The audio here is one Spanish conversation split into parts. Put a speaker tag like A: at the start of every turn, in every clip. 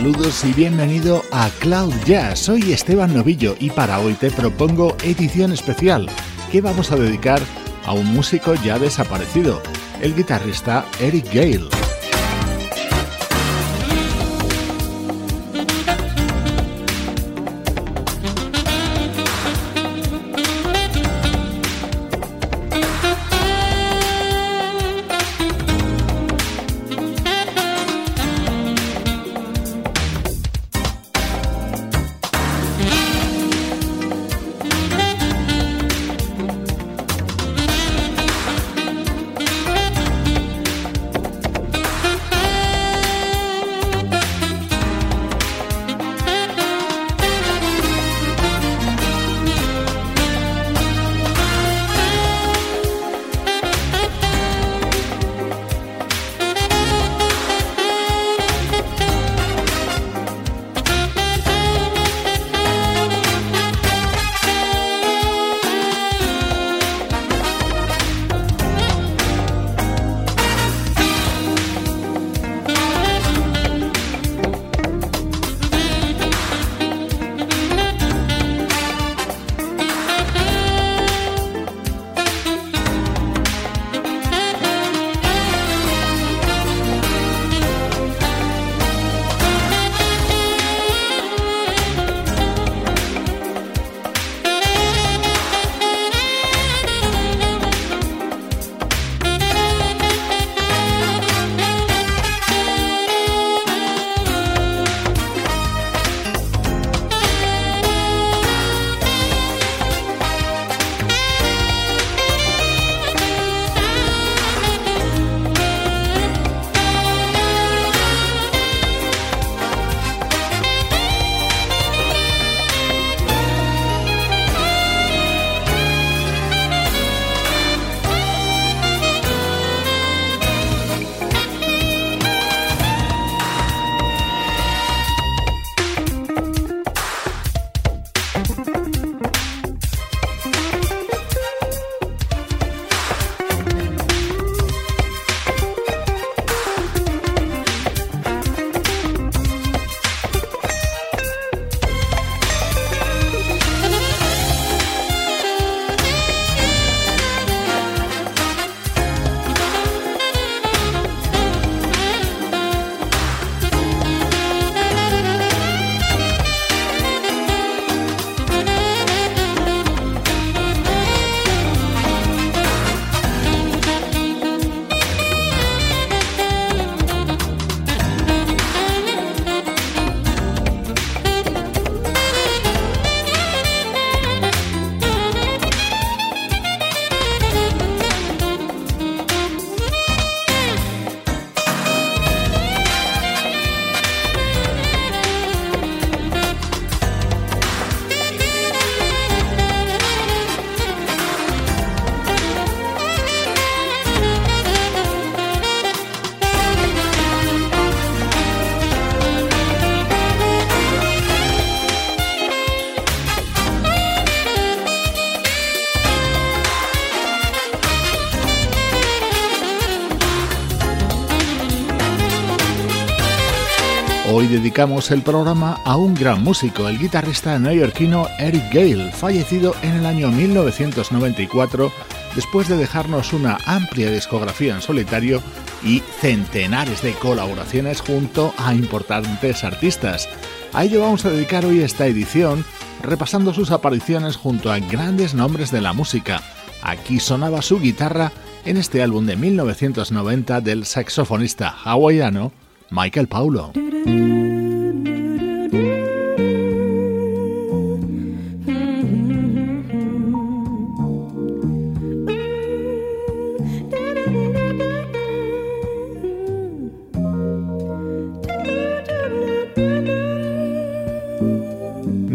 A: Saludos y bienvenido a Cloud Jazz. Soy Esteban Novillo y para hoy te propongo edición especial que vamos a dedicar a un músico ya desaparecido, el guitarrista Eric Gale. Dedicamos el programa a un gran músico, el guitarrista neoyorquino Eric Gale, fallecido en el año 1994 después de dejarnos una amplia discografía en solitario y centenares de colaboraciones junto a importantes artistas. A ello vamos a dedicar hoy esta edición repasando sus apariciones junto a grandes nombres de la música. Aquí sonaba su guitarra en este álbum de 1990 del saxofonista hawaiano Michael Paulo.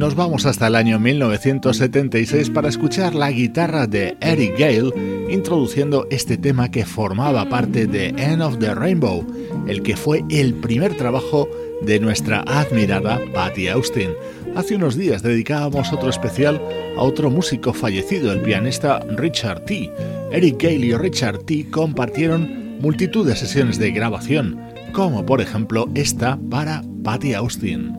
A: Nos vamos hasta el año 1976 para escuchar la guitarra de Eric Gale introduciendo este tema que formaba parte de End of the Rainbow, el que fue el primer trabajo de nuestra admirada Patty Austin. Hace unos días dedicábamos otro especial a otro músico fallecido, el pianista Richard T. Eric Gale y Richard T compartieron multitud de sesiones de grabación, como por ejemplo esta para Patty Austin.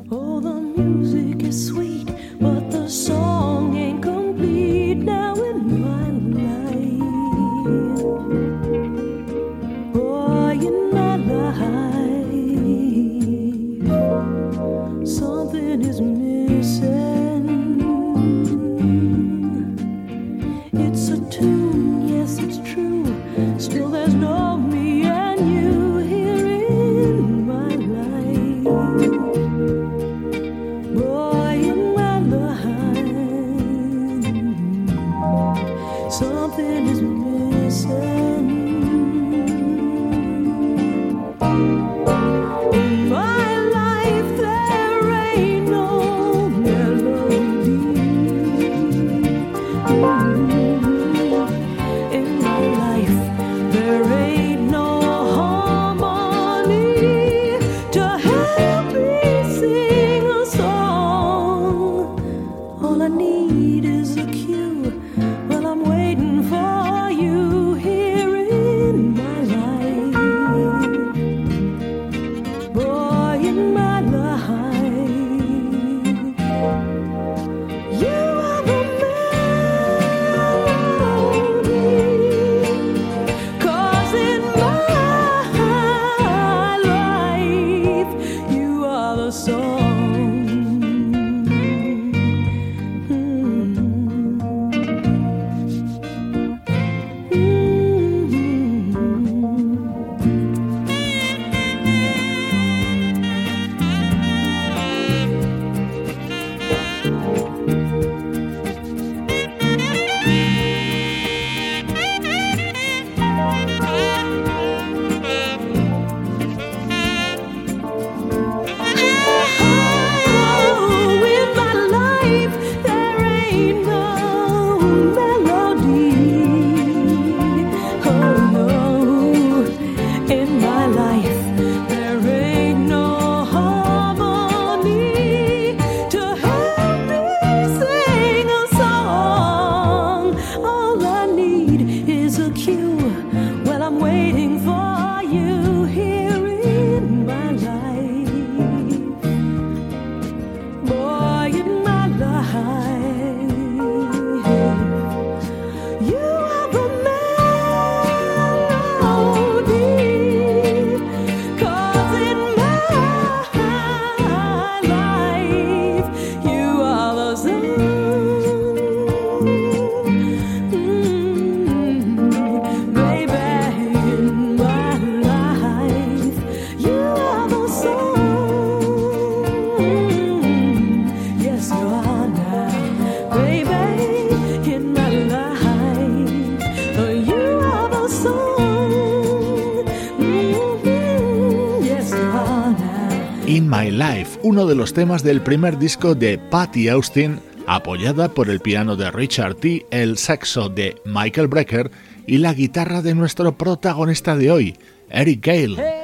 A: Temas del primer disco de Patty Austin, apoyada por el piano de Richard T., el saxo de Michael Brecker y la guitarra de nuestro protagonista de hoy, Eric Gale.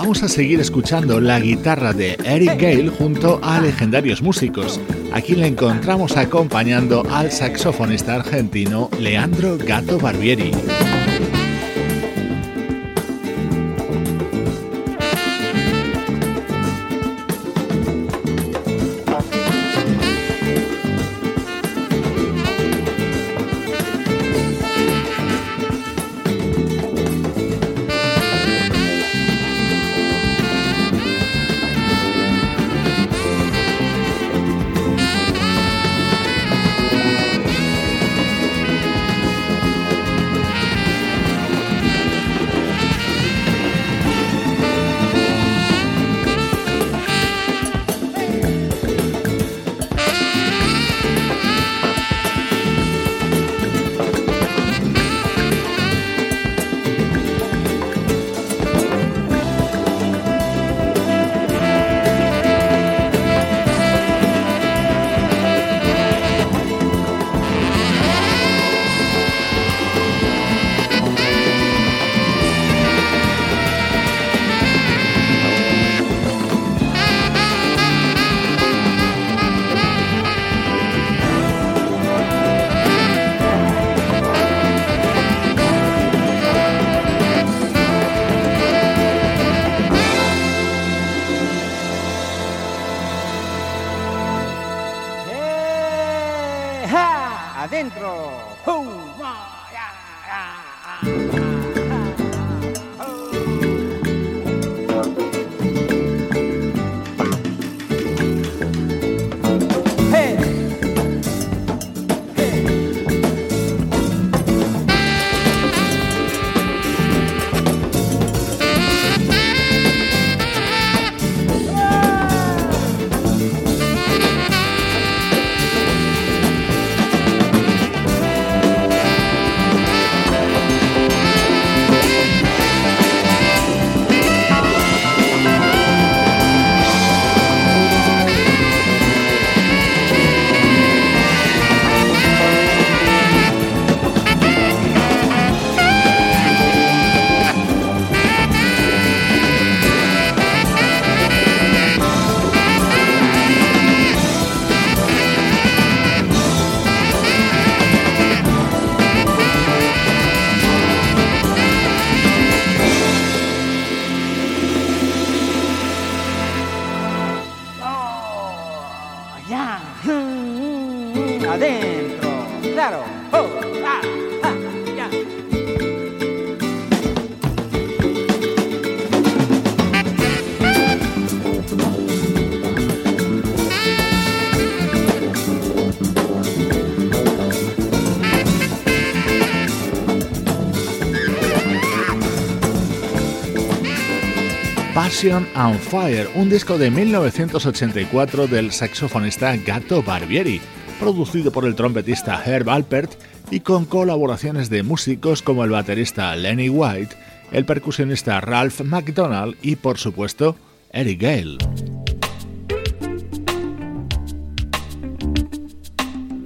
A: Vamos a seguir escuchando la guitarra de Eric Gale junto a legendarios músicos. Aquí le encontramos acompañando al saxofonista argentino Leandro Gato Barbieri.
B: adentro. ¡Huma! ¡Ya, ya!
A: Passion and Fire, un disco de 1984 del saxofonista Gato Barbieri, producido por el trompetista Herb Alpert y con colaboraciones de músicos como el baterista Lenny White, el percusionista Ralph McDonald y por supuesto Eric Gale.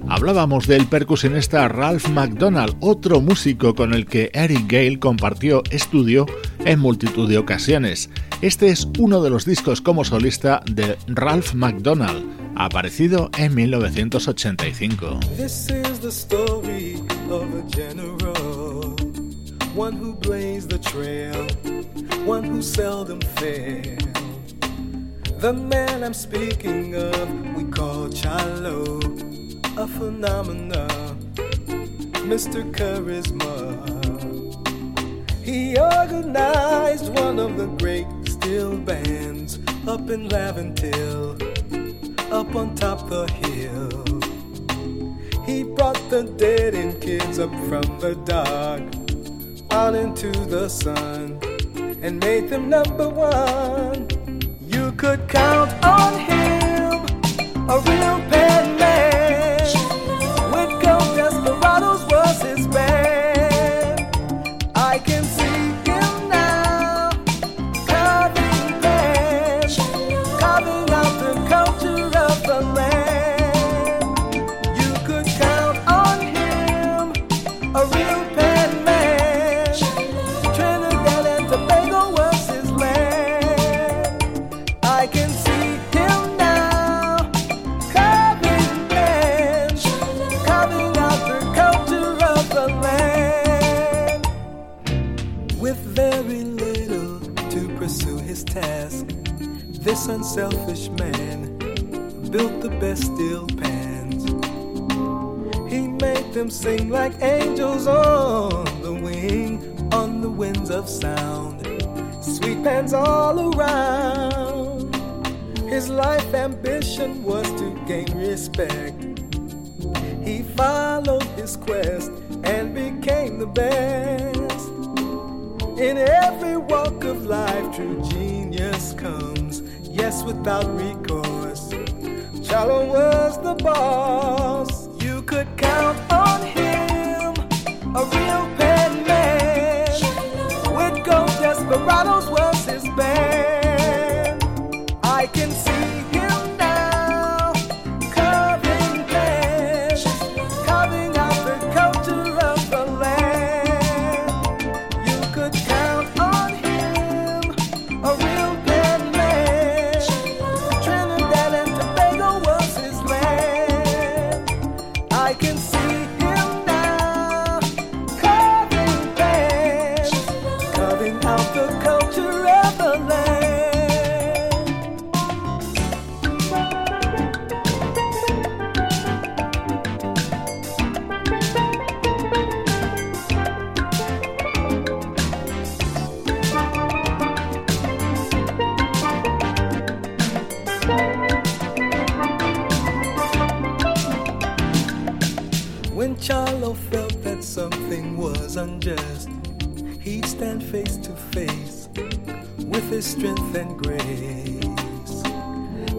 A: Hablábamos del percusionista Ralph McDonald, otro músico con el que Eric Gale compartió estudio en multitud de ocasiones. Este es uno de los discos como solista de Ralph McDonald, aparecido en 1985.
C: This is the story of a general, one who blazed the trail, one who seldom failed. The man I'm speaking of, we call Chalo, a phenomena, Mr. Charisma. He organized one of the great steel bands up in Laventille, up on top the hill. He brought the dead and kids up from the dark on into the sun and made them number one. You could count on him, a real pen man. This unselfish man built the best steel pans. He made them sing like angels on the wing, on the winds of sound. Sweet pans all around. His life ambition was to gain respect. He followed his quest and became the best. In every walk of life, true genius comes yes, without recourse. Shallow was the boss. You could count on him, a real pen man. With gold desperados was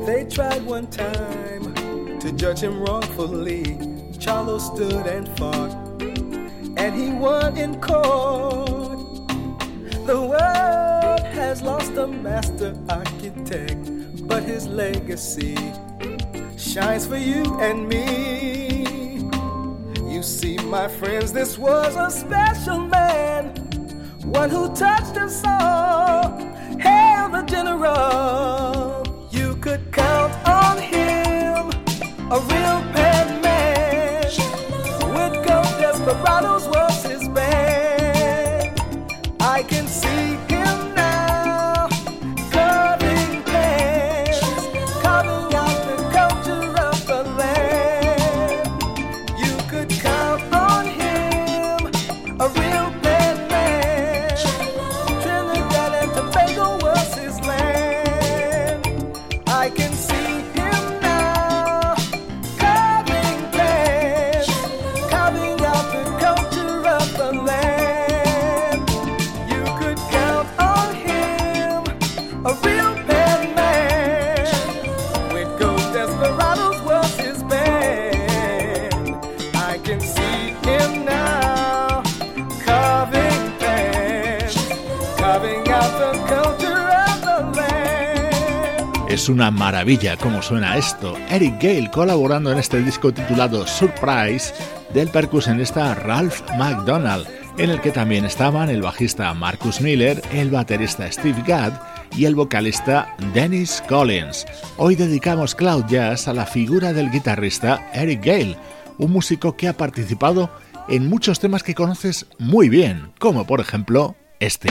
C: They tried one time to judge him wrongfully. Charlo stood and fought, and he won in court. The world has lost a master architect, but his legacy shines for you and me. You see, my friends, this was a special man, one who touched us all. Hail the general! A real pen man. With go desperados was
A: Es una maravilla cómo suena esto. Eric Gale colaborando en este disco titulado Surprise del percusionista Ralph McDonald, en el que también estaban el bajista Marcus Miller, el baterista Steve Gadd y el vocalista Dennis Collins. Hoy dedicamos Cloud Jazz a la figura del guitarrista Eric Gale, un músico que ha participado en muchos temas que conoces muy bien, como por ejemplo este.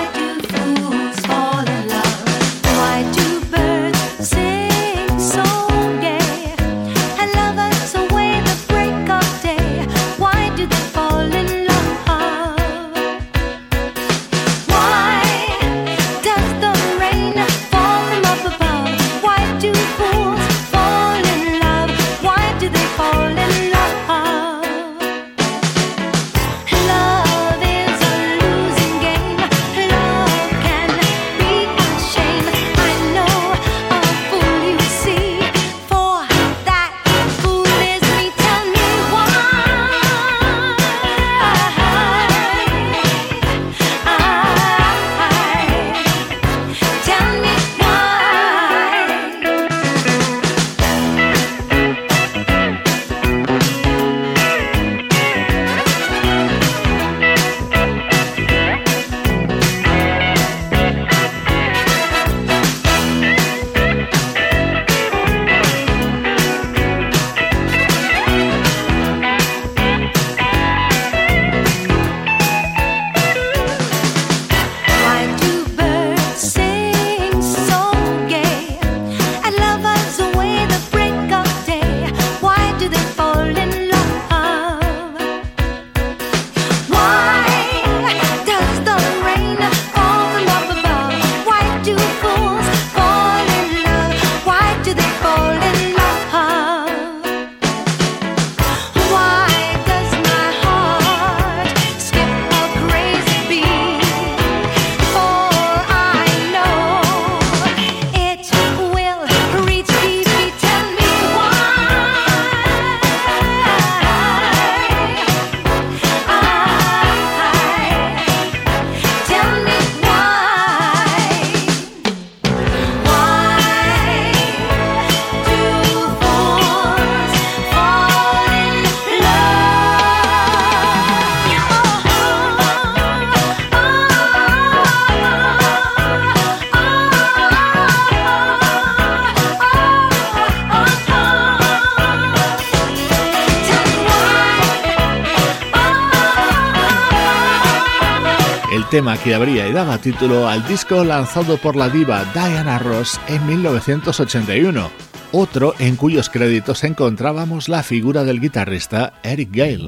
A: Que abría y daba título al disco lanzado por la diva Diana Ross en 1981, otro en cuyos créditos encontrábamos la figura del guitarrista Eric Gale.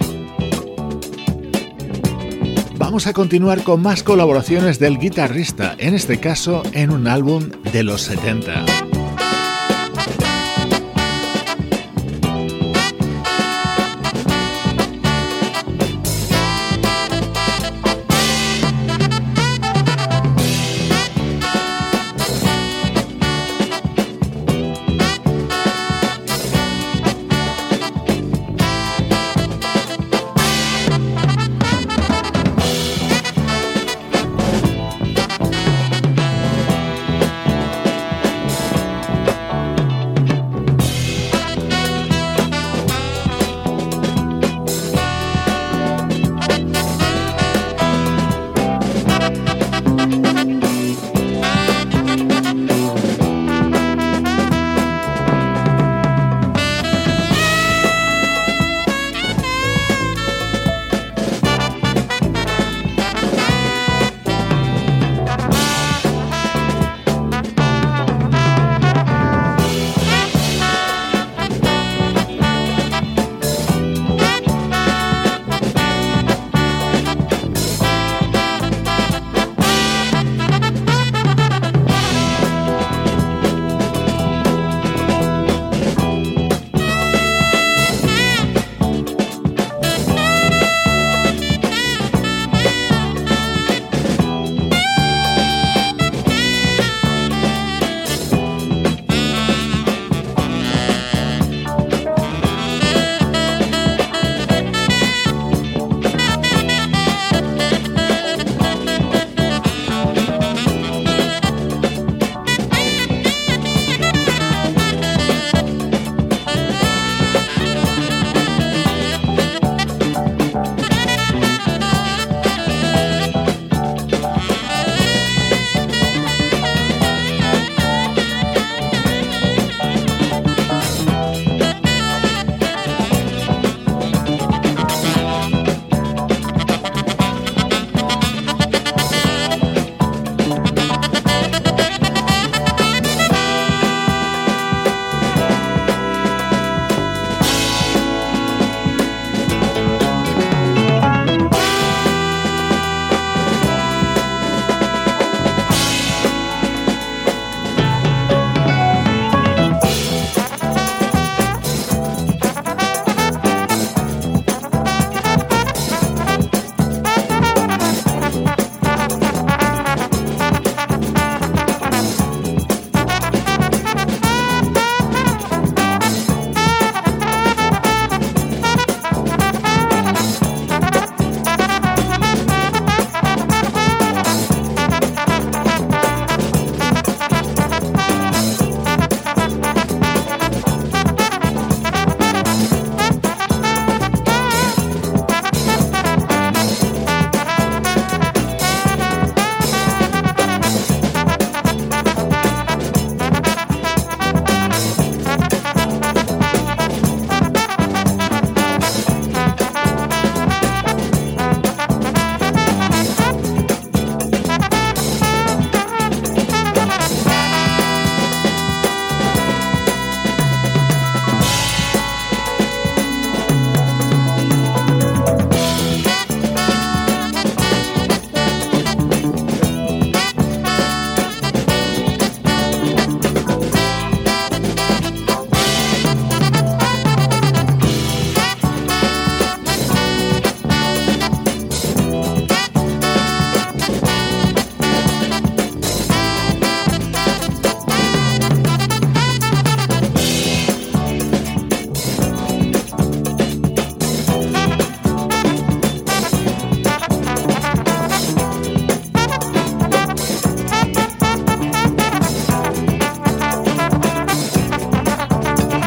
A: Vamos a continuar con más colaboraciones del guitarrista, en este caso en un álbum de los 70.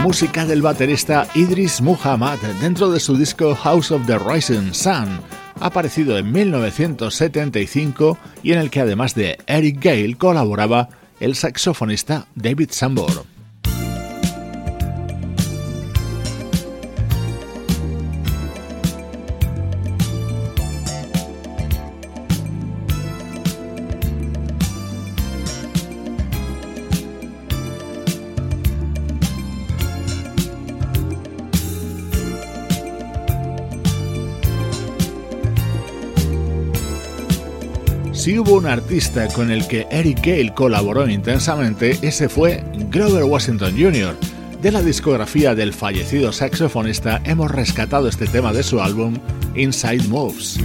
A: Música del baterista Idris Muhammad dentro de su disco House of the Rising Sun, aparecido en 1975 y en el que además de Eric Gale colaboraba el saxofonista David Sambor. Hubo un artista con el que Eric Gale colaboró intensamente, ese fue Grover Washington Jr. De la discografía del fallecido saxofonista hemos rescatado este tema de su álbum Inside Moves.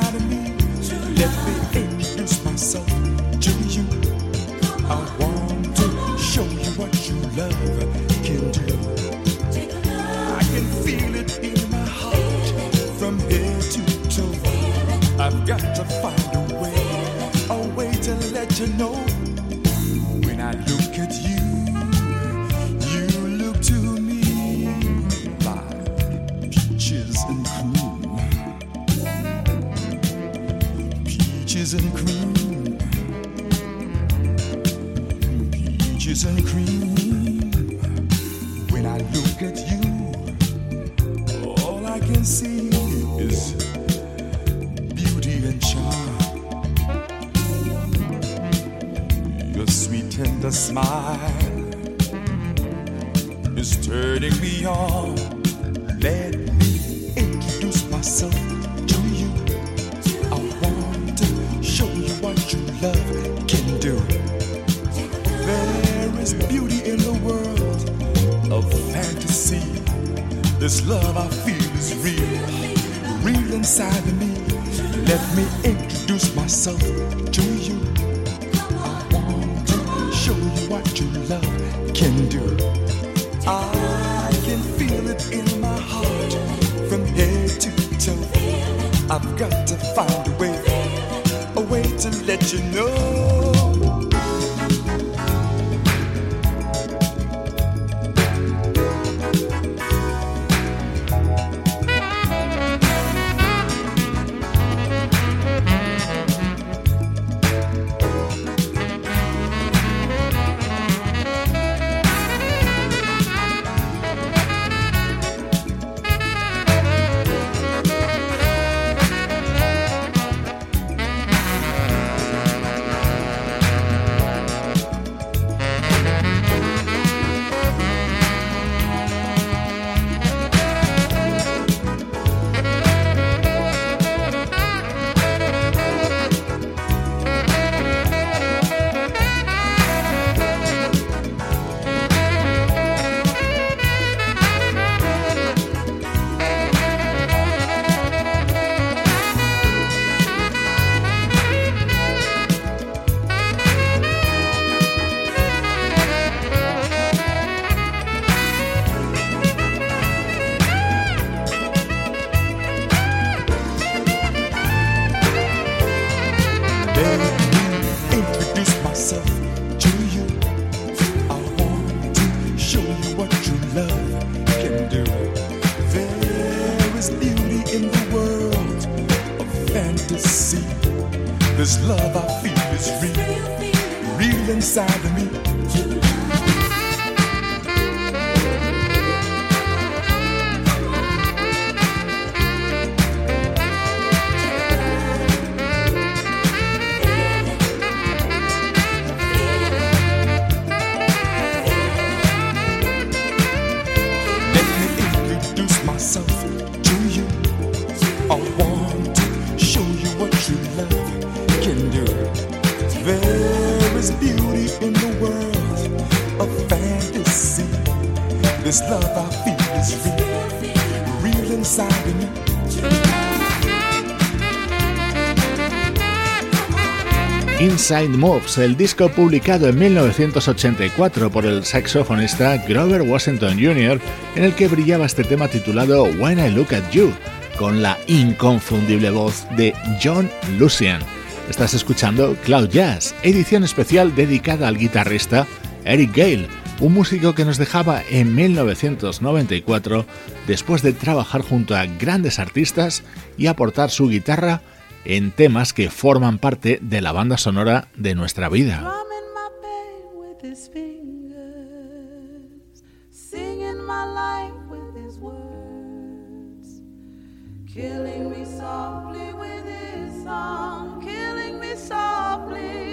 B: Let me express myself to you. I want to show you what you love can do. I can feel it in my heart from head to toe. I've got to find a way, a way to let you know. isn't. This love I feel is real, real inside of me. Let me introduce myself to This love I feel is real,
A: inside of Moves, el disco publicado en 1984 por el saxofonista Grover Washington Jr., en el que brillaba este tema titulado When I Look at You, con la inconfundible voz de John Lucian. Estás escuchando Cloud Jazz, edición especial dedicada al guitarrista Eric Gale un músico que nos dejaba en 1994 después de trabajar junto a grandes artistas y aportar su guitarra en temas que forman parte de la banda sonora de nuestra vida.
D: killing me softly with his song, killing me softly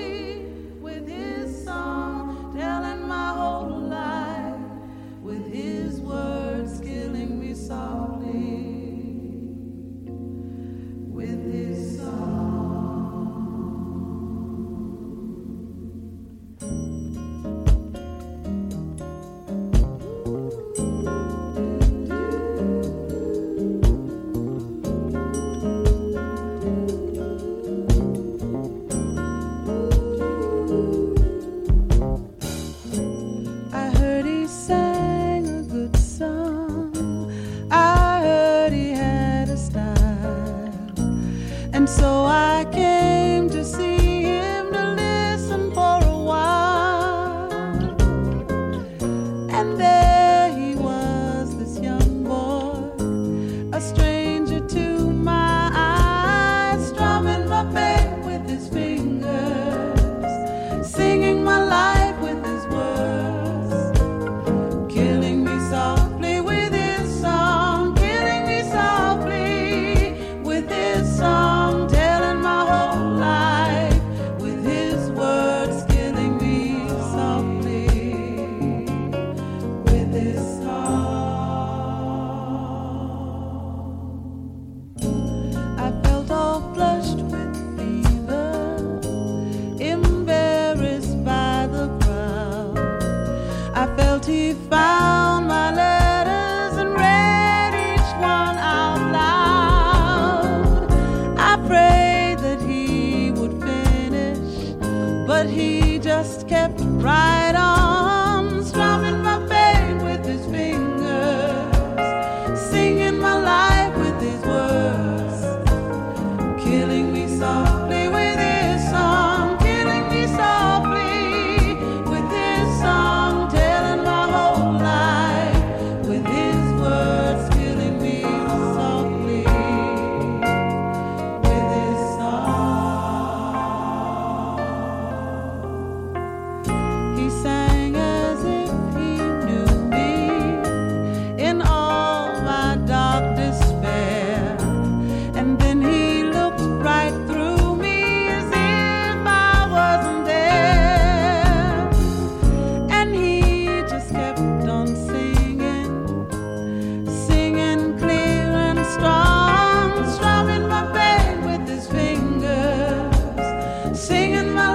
D: singing my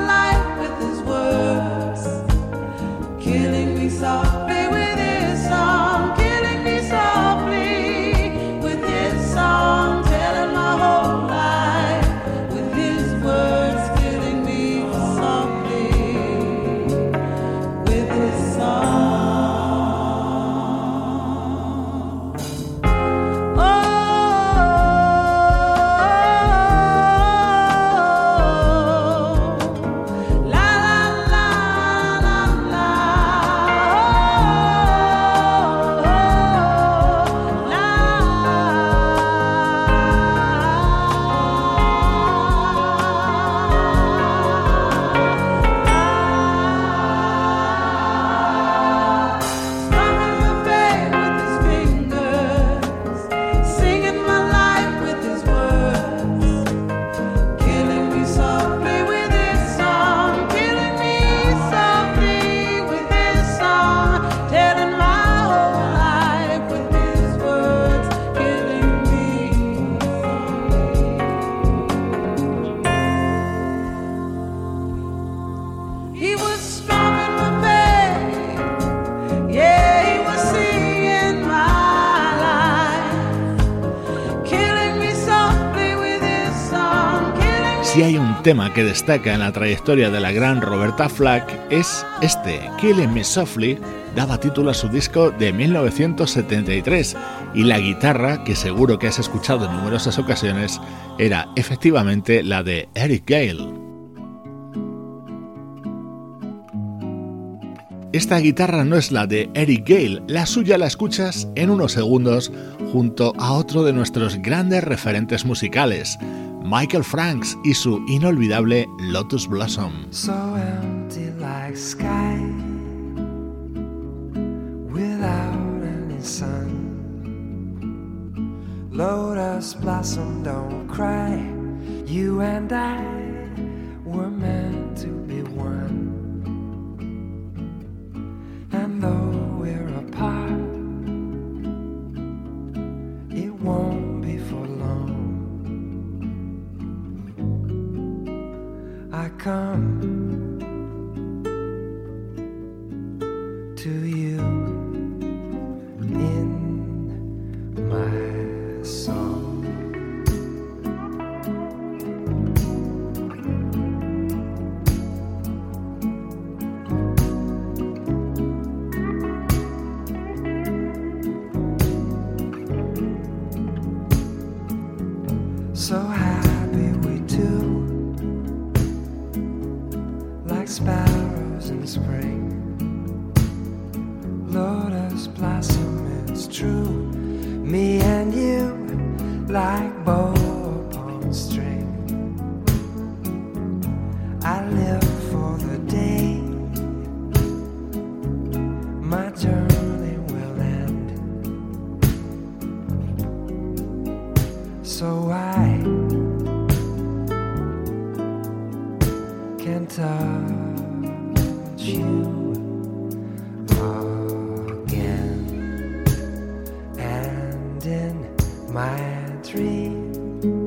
A: tema que destaca en la trayectoria de la gran Roberta Flack es este, Killing Me Softly, daba título a su disco de 1973 y la guitarra, que seguro que has escuchado en numerosas ocasiones, era efectivamente la de Eric Gale. Esta guitarra no es la de Eric Gale, la suya la escuchas en unos segundos junto a otro de nuestros grandes referentes musicales, Michael Franks y su inolvidable Lotus Blossom.
E: So empty like sky without any sun. Lotus blossom, don't cry. You and I my dream,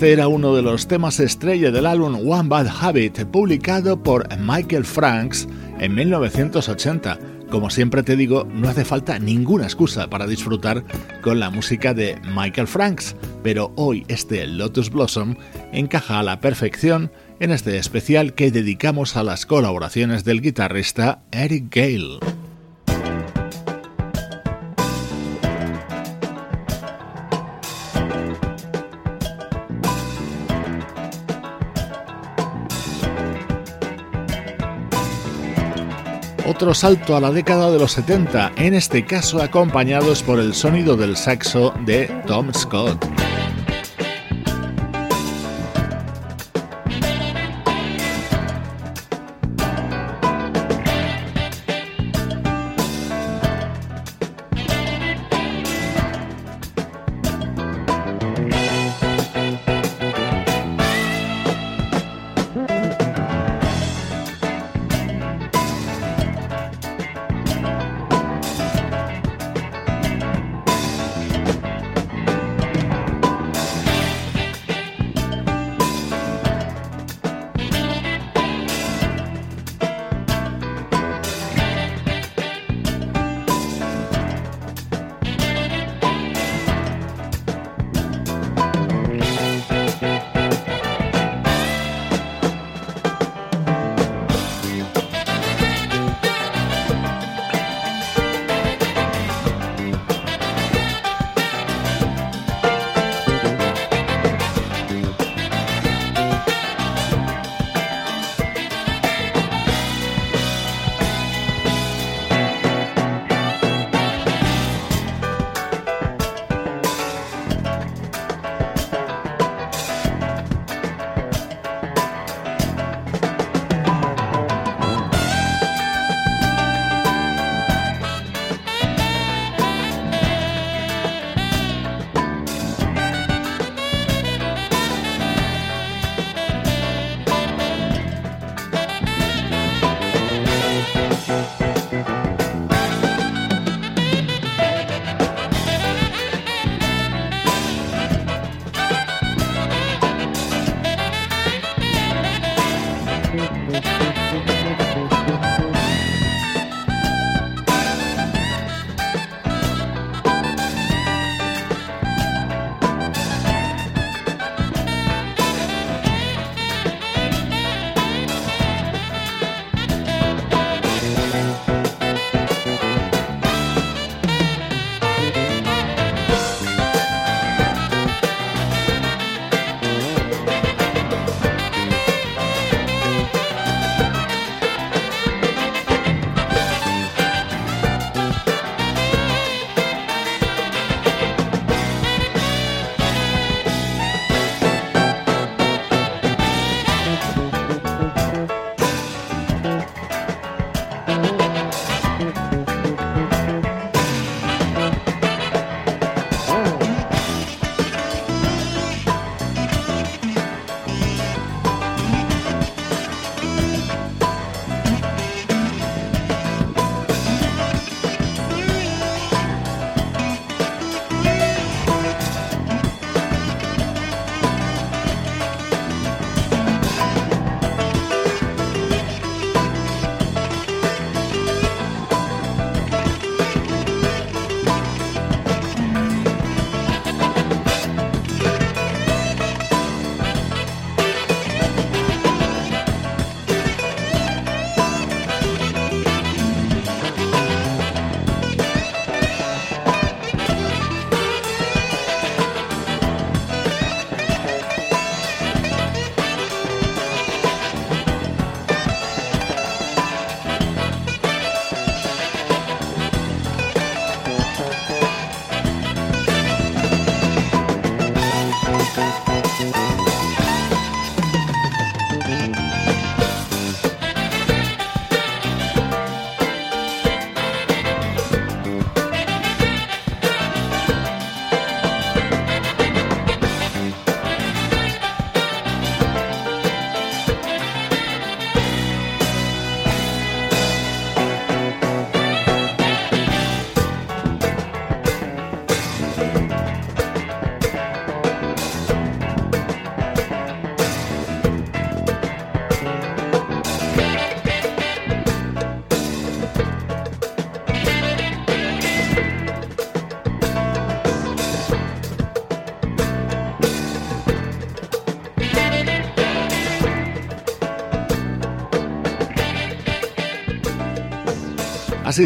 A: Este era uno de los temas estrella del álbum One Bad Habit, publicado por Michael Franks en 1980. Como siempre te digo, no hace falta ninguna excusa para disfrutar con la música de Michael Franks, pero hoy este Lotus Blossom encaja a la perfección en este especial que dedicamos a las colaboraciones del guitarrista Eric Gale. Otro salto a la década de los 70, en este caso acompañados por el sonido del saxo de Tom Scott.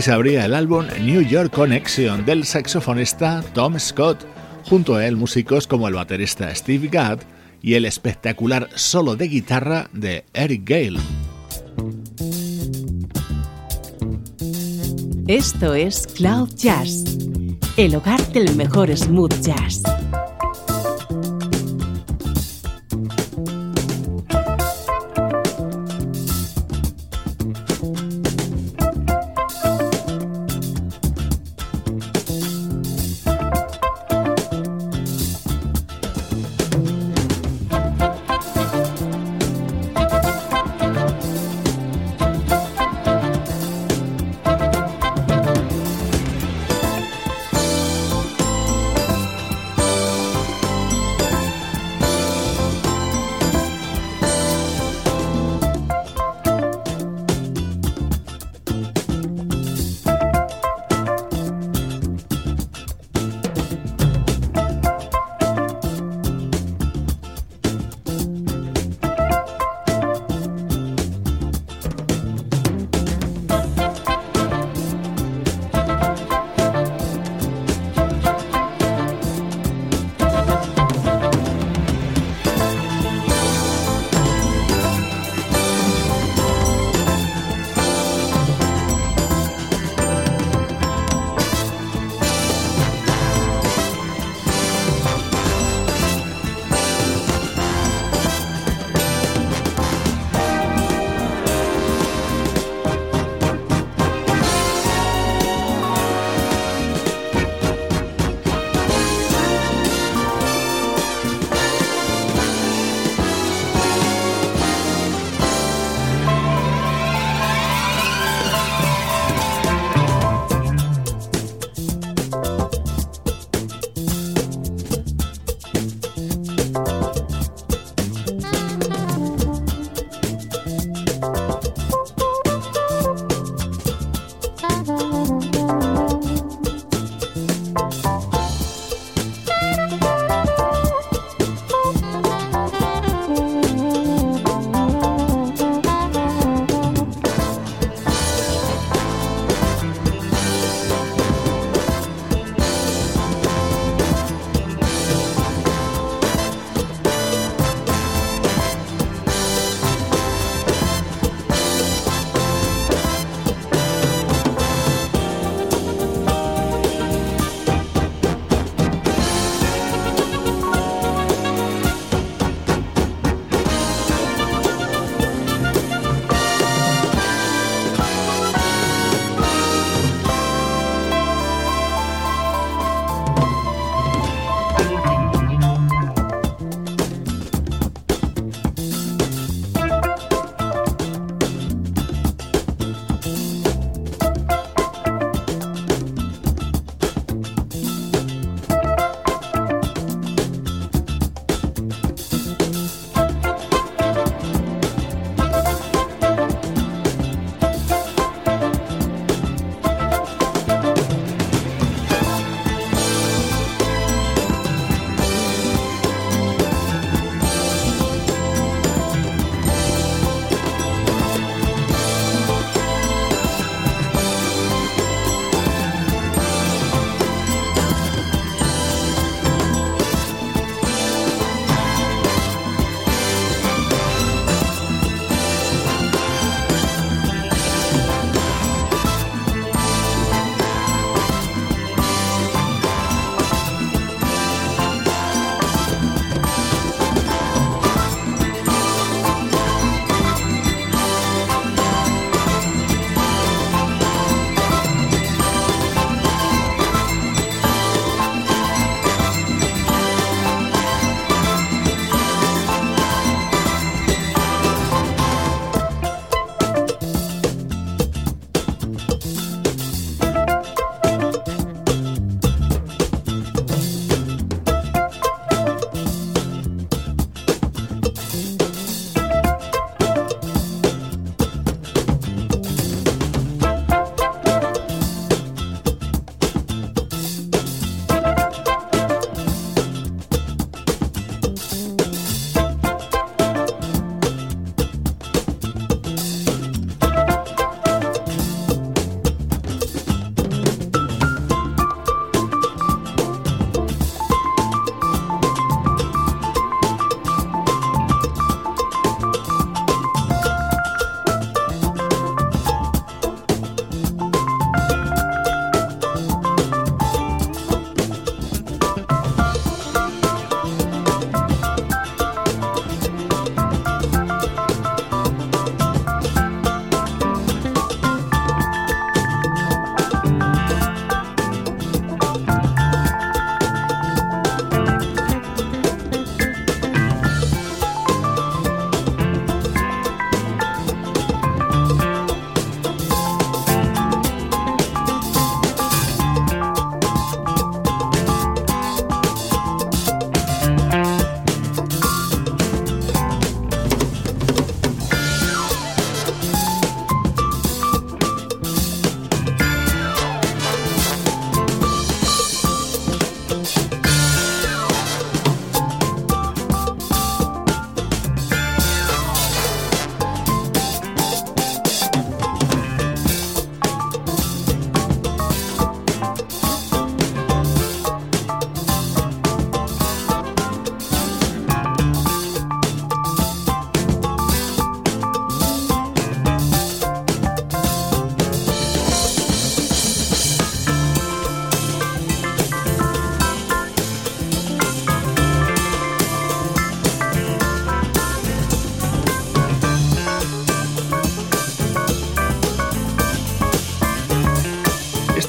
A: Se abría el álbum New York Connection del saxofonista Tom Scott, junto a él músicos como el baterista Steve Gadd y el espectacular solo de guitarra de Eric Gale.
F: Esto es Cloud Jazz, el hogar del mejor smooth jazz.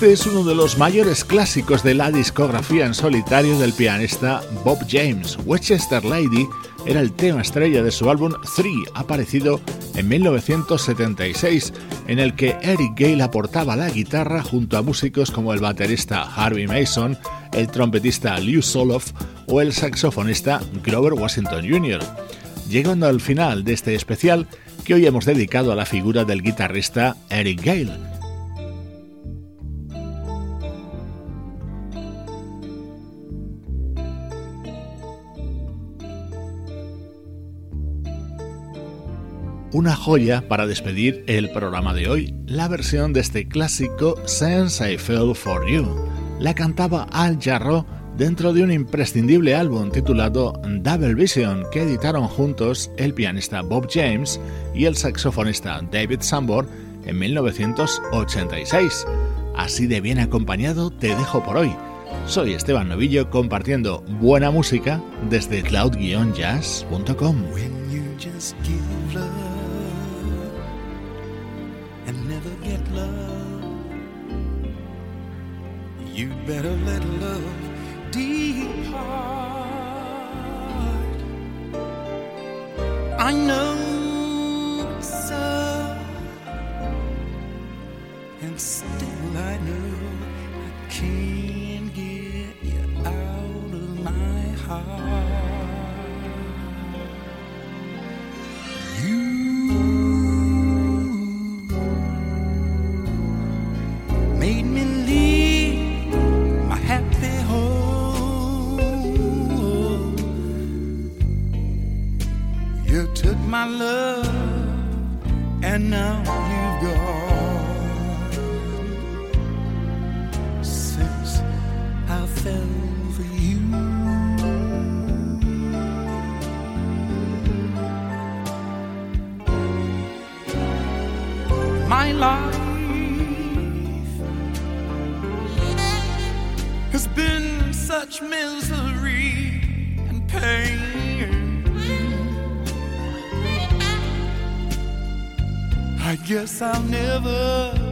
A: Este es uno de los mayores clásicos de la discografía en solitario del pianista Bob James. Westchester Lady era el tema estrella de su álbum Three, aparecido en 1976, en el que Eric Gale aportaba la guitarra junto a músicos como el baterista Harvey Mason, el trompetista Lew Soloff o el saxofonista Grover Washington Jr. Llegando al final de este especial que hoy hemos dedicado a la figura del guitarrista Eric Gale una joya para despedir el programa de hoy, la versión de este clásico Since I Fell For You. La cantaba Al Jarro dentro de un imprescindible álbum titulado Double Vision que editaron juntos el pianista Bob James y el saxofonista David Sambor en 1986. Así de bien acompañado te dejo por hoy. Soy Esteban Novillo compartiendo buena música desde cloud-jazz.com.
B: You better let love depart. I know so, and still I know I can't get you out of my heart. Guess I'll never